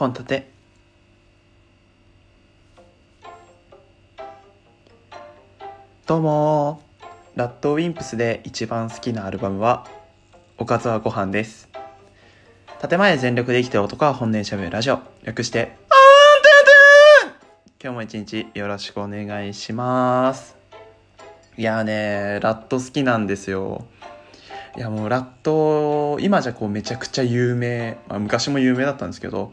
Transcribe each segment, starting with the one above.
本立て。どうもラッドウィンプスで一番好きなアルバムはおかずはご飯です。建前全力で生きてる男は本音しゃべるラジオ。略してあんてんて今日も一日よろしくお願いします。いやーねラット好きなんですよ。いやもうラット今じゃこうめちゃくちゃ有名、まあ、昔も有名だったんですけど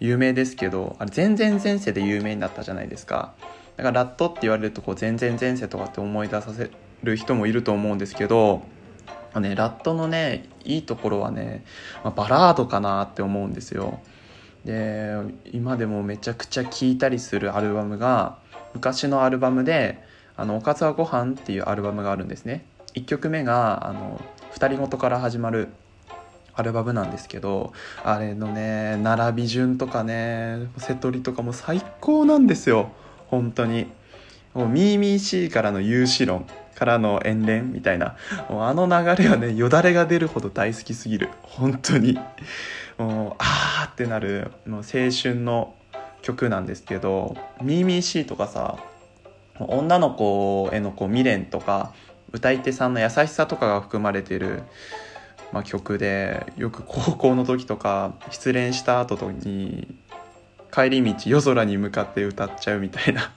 有名ですけどあれ全然前世で有名になったじゃないですか。だからラットって言われるとこう全然前世とかって思い出させる人もいると思うんですけどね、ラットのねいいところはね、まあ、バラードかなって思うんですよ。で今でもめちゃくちゃ聴いたりするアルバムが昔のアルバムで「あのおかずはご飯っていうアルバムがあるんですね。1曲目があの二人ごとから始まるアルバムなんですけどあれのね並び順とかね瀬戸りとかも最高なんですよ。本当に。もうミーミーシーからの有志論からの遠恋みたいな。もうあの流れはねよだれが出るほど大好きすぎる。本当に。もうあーってなるもう青春の曲なんですけどミーミーシーとかさ女の子へのこう未練とか歌い手さんの優しさとかが含まれてる、まあ、曲でよく高校の時とか失恋した後に帰り道夜空に向かって歌っちゃうみたいな。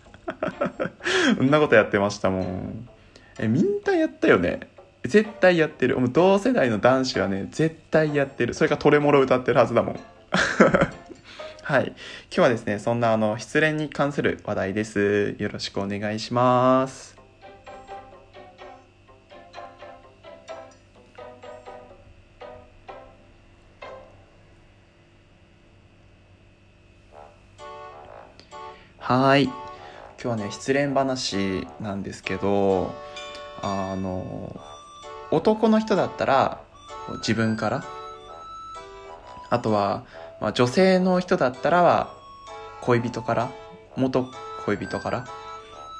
そんなことやってましたもん。えみんなやったよね？絶対やってる。もう同世代の男子はね絶対やってる。それかトレモロ歌ってるはずだもん。はい。今日はですねそんなあの失恋に関する話題です。よろしくお願いします。はい。今日はね失恋話なんですけどあの男の人だったら自分からあとは、まあ、女性の人だったら恋人から元恋人から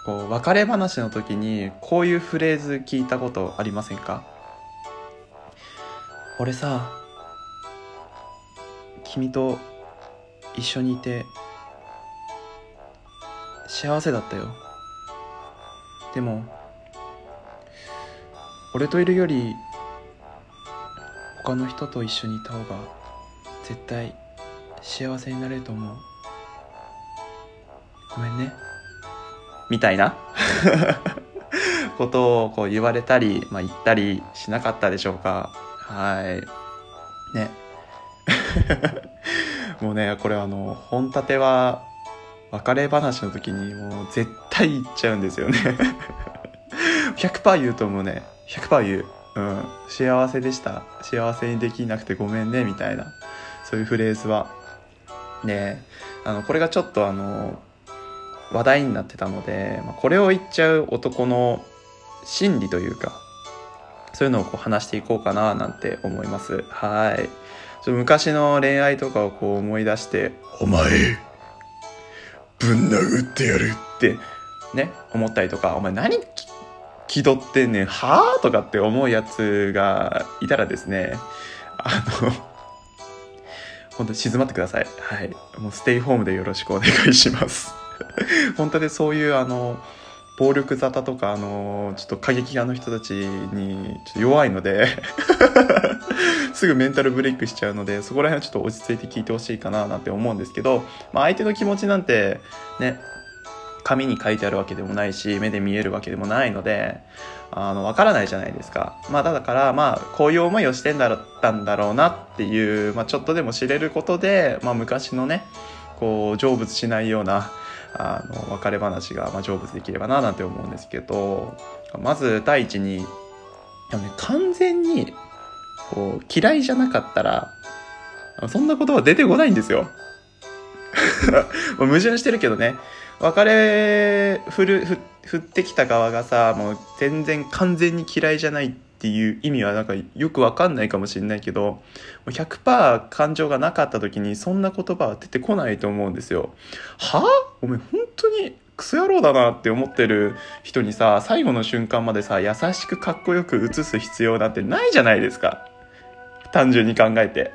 こう別れ話の時にこういうフレーズ聞いたことありませんか？俺さ君と一緒にいて幸せだったよ。でも俺といるより他の人と一緒にいた方が絶対幸せになれると思う。ごめんね。みたいな？ことをこう言われたり、まあ、言ったりしなかったでしょうか。はい。ね。もうねこれあの本立ては別れ話の時にもう絶対言っちゃうんですよね。100%言うと思うね100%言う、うん、幸せでした。幸せにできなくてごめんねみたいな。そういうフレーズは。ねあのこれがちょっとあの話題になってたので、まあ、これを言っちゃう男の心理というかそういうのをこう話していこうかななんて思います。はい。ちょ昔の恋愛とかをこう思い出してお前ぶん殴ってやるってね思ったりとかお前何気取ってんねんはあ？とかって思うやつがいたらですねあの 本当に静まってください。はい。もうステイホームでよろしくお願いします。本当にそういうあの暴力沙汰とかあのちょっと過激派の人たちにちょっと弱いので。すぐメンタルブレイクしちゃうのでそこら辺はちょっと落ち着いて聞いてほしいかななんて思うんですけど、まあ、相手の気持ちなんてね紙に書いてあるわけでもないし目で見えるわけでもないのであの分からないじゃないですか。まあだからまあこういう思いをしてんだったんだろうなっていう、まあ、ちょっとでも知れることで、まあ、昔のねこう成仏しないようなあの別れ話が、まあ、成仏できればななんて思うんですけどまず第一に、ね、完全にこう嫌いじゃなかったらそんなことは出てこないんですよ。矛盾してるけどね別れ振る振ってきた側がさもう全然完全に嫌いじゃないっていう意味はなんかよくわかんないかもしれないけど100%感情がなかった時にそんな言葉は出てこないと思うんですよ。はあ？お前本当にクソ野郎だなって思ってる人にさ最後の瞬間までさ優しくかっこよく映す必要なんてないじゃないですか単純に考えて。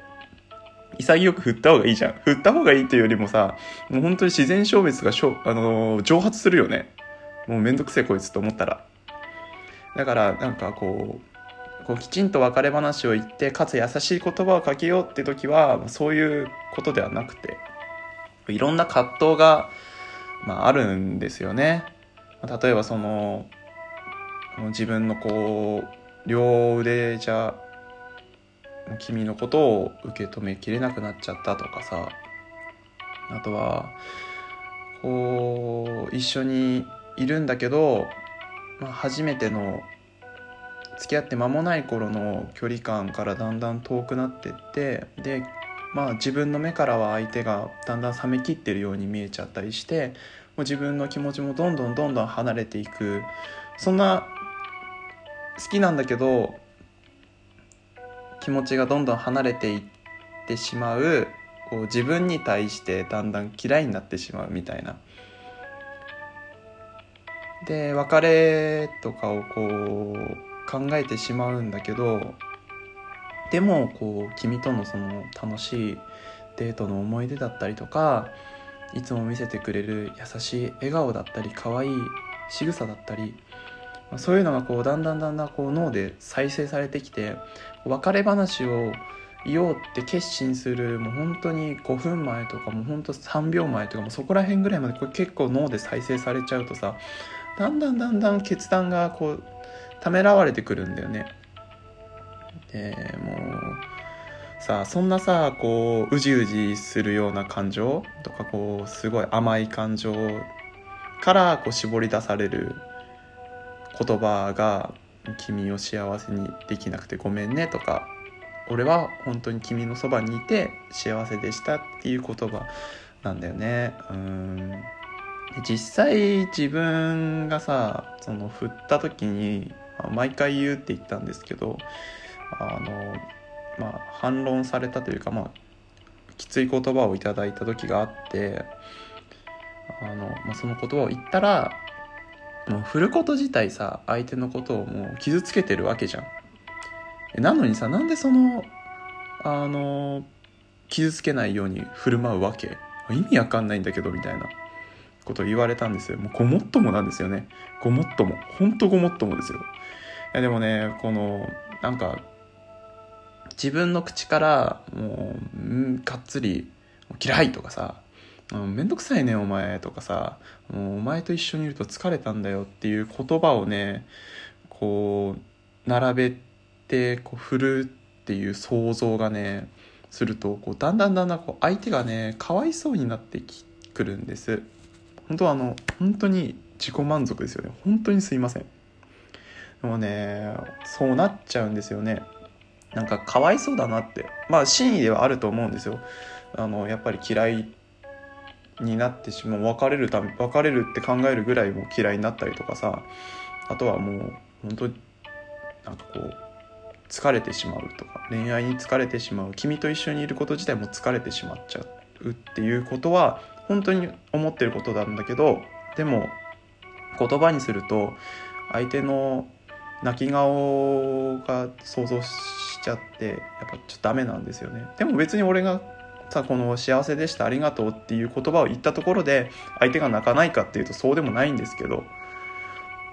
潔く振った方がいいじゃん。振った方がいいっていうよりもさ、もう本当に自然消滅がしょ、あのー蒸発するよね。もうめんどくせえこいつと思ったら。だから、なんかこう、こうきちんと別れ話を言って、かつ優しい言葉をかけようって時は、そういうことではなくて、いろんな葛藤が、まあ、あるんですよね。例えばその、自分のこう、両腕じゃ、君のことを受け止めきれなくなっちゃったとかさ。あとはこう一緒にいるんだけど、まあ、初めての付き合って間もない頃の距離感からだんだん遠くなってってでまあ自分の目からは相手がだんだん冷めきってるように見えちゃったりしてもう自分の気持ちもどんどんどんどん離れていく。そんな好きなんだけど気持ちがどんどん離れていってしまうこう自分に対してだんだん嫌いになってしまうみたいな。で別れとかをこう考えてしまうんだけどでもこう君とのその楽しいデートの思い出だったりとかいつも見せてくれる優しい笑顔だったり可愛い仕草だったりそういうのがこうだんだんだんだんこう脳で再生されてきて別れ話を言おうって決心するもう本当に5分前とかもう本当3秒前とかもうそこら辺ぐらいまでこれ結構脳で再生されちゃうとさだんだんだんだん決断がこうためらわれてくるんだよね。でもうさそんなさこううじうじするような感情とかこうすごい甘い感情からこう絞り出される言葉が「君を幸せにできなくてごめんね」とか「俺は本当に君のそばにいて幸せでした」っていう言葉なんだよね。うん実際自分がさその振った時に毎回言うって言ったんですけどあのまあ反論されたというかまあきつい言葉をいただいた時があってあの、まあ、その言葉を言ったらもう振ること自体さ相手のことをもう傷つけてるわけじゃん。なのにさなんでそのあの傷つけないように振る舞うわけ？意味わかんないんだけどみたいな。ことを言われたんですよ。もうごもっともなんですよね。ごもっとも。ほんとごもっともですよ。いやでもねこのなんか自分の口からもう、うん、がっつり「嫌い!」とかさ、めんどくさいねお前とかさ。もうお前と一緒にいると疲れたんだよっていう言葉をねこう並べてこう振るっていう想像がねするとこうだんだんだんだんこう相手がねかわいそうになってくるんです。本当はあの本当に自己満足ですよね。本当にすいません。でもねそうなっちゃうんですよね。なんかかわいそうだなって。まあ真意ではあると思うんですよ。あのやっぱり嫌いになってしまう別れるため別れるって考えるぐらいも嫌いになったりとかさあとはもう本当なんかこう疲れてしまうとか恋愛に疲れてしまう君と一緒にいること自体も疲れてしまっちゃうっていうことは本当に思ってることなんだけどでも言葉にすると相手の泣き顔が想像しちゃってやっぱちょっとダメなんですよね。でも別に俺がさこの幸せでしたありがとうっていう言葉を言ったところで相手が泣かないかっていうとそうでもないんですけど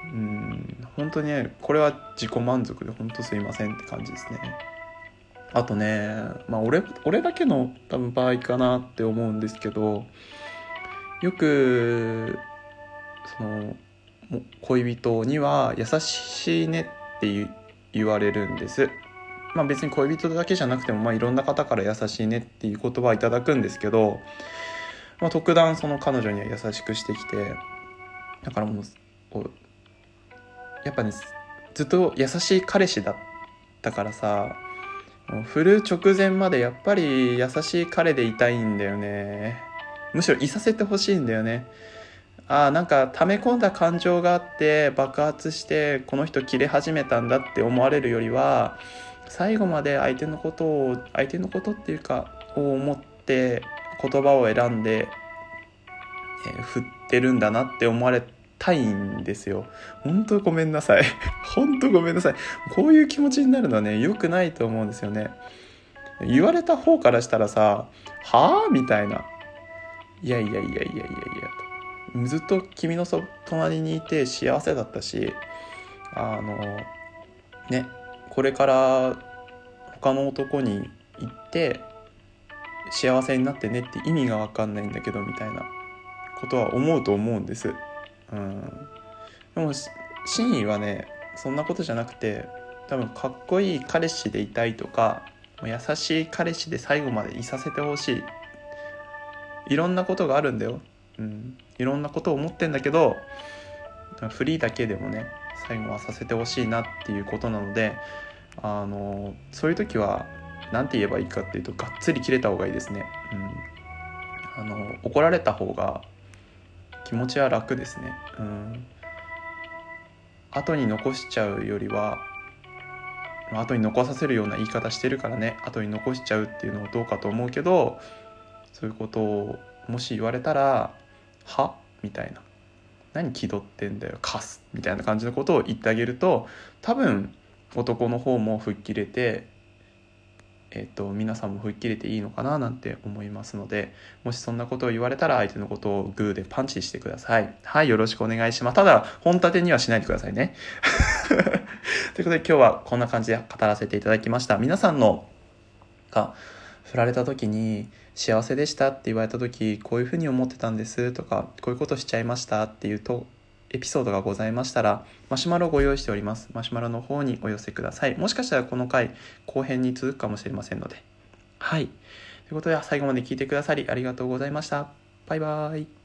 うん本当にねこれは自己満足で本当すいませんって感じですね。あとねまあ俺俺だけの多分場合かなって思うんですけどよくその恋人には優しいねって言われるんです。まあ別に恋人だけじゃなくても、まあいろんな方から優しいねっていう言葉いただくんですけど、まあ特段その彼女には優しくしてきて、だからもう、やっぱね、ずっと優しい彼氏だったからさ、振る直前までやっぱり優しい彼でいたいんだよね。むしろいさせてほしいんだよね。ああなんか溜め込んだ感情があって爆発してこの人切れ始めたんだって思われるよりは最後まで相手のことを相手のことっていうかを思って言葉を選んで、えー、振ってるんだなって思われたいんですよ。本当ごめんなさい。本当ごめんなさい。こういう気持ちになるのはね良くないと思うんですよね。言われた方からしたらさ「はあ?」みたいな「いやいやいやいやいやいや」と。ずっと君のそ隣にいて幸せだったしあのねこれから他の男に行って幸せになってねって意味が分かんないんだけどみたいなことは思うと思うんです。うん、でも真意はねそんなことじゃなくて多分かっこいい彼氏でいたいとか優しい彼氏で最後までいさせてほしい。いろんなことがあるんだよ、うん、いろんなことを思ってんだけどフリーだけでもね最後はさせてほしいなっていうことなのであのそういう時は何て言えばいいかっていうとがっつり切れた方がいいですね、うん、あの怒られた方が気持ちは楽ですね、うん、後に残しちゃうよりは後に残させるような言い方してるからね。後に残しちゃうっていうのはどうかと思うけどそういうことをもし言われたら「は?」みたいな「何気取ってんだよカス」みたいな感じのことを言ってあげると多分男の方も吹っ切れてえっと、皆さんも吹っ切れていいのかななんて思いますのでもしそんなことを言われたら相手のことをグーでパンチしてください。はいよろしくお願いします。ただ本立てにはしないでくださいね。ということで今日はこんな感じで語らせていただきました。皆さんのが振られた時に幸せでしたって言われた時こういうふうに思ってたんですとかこういうことしちゃいましたっていうとエピソードがございましたら、マシュマロをご用意しております。マシュマロの方にお寄せください。もしかしたらこの回、後編に続くかもしれませんので。はい。ということで、最後まで聞いてくださりありがとうございました。バイバーイ。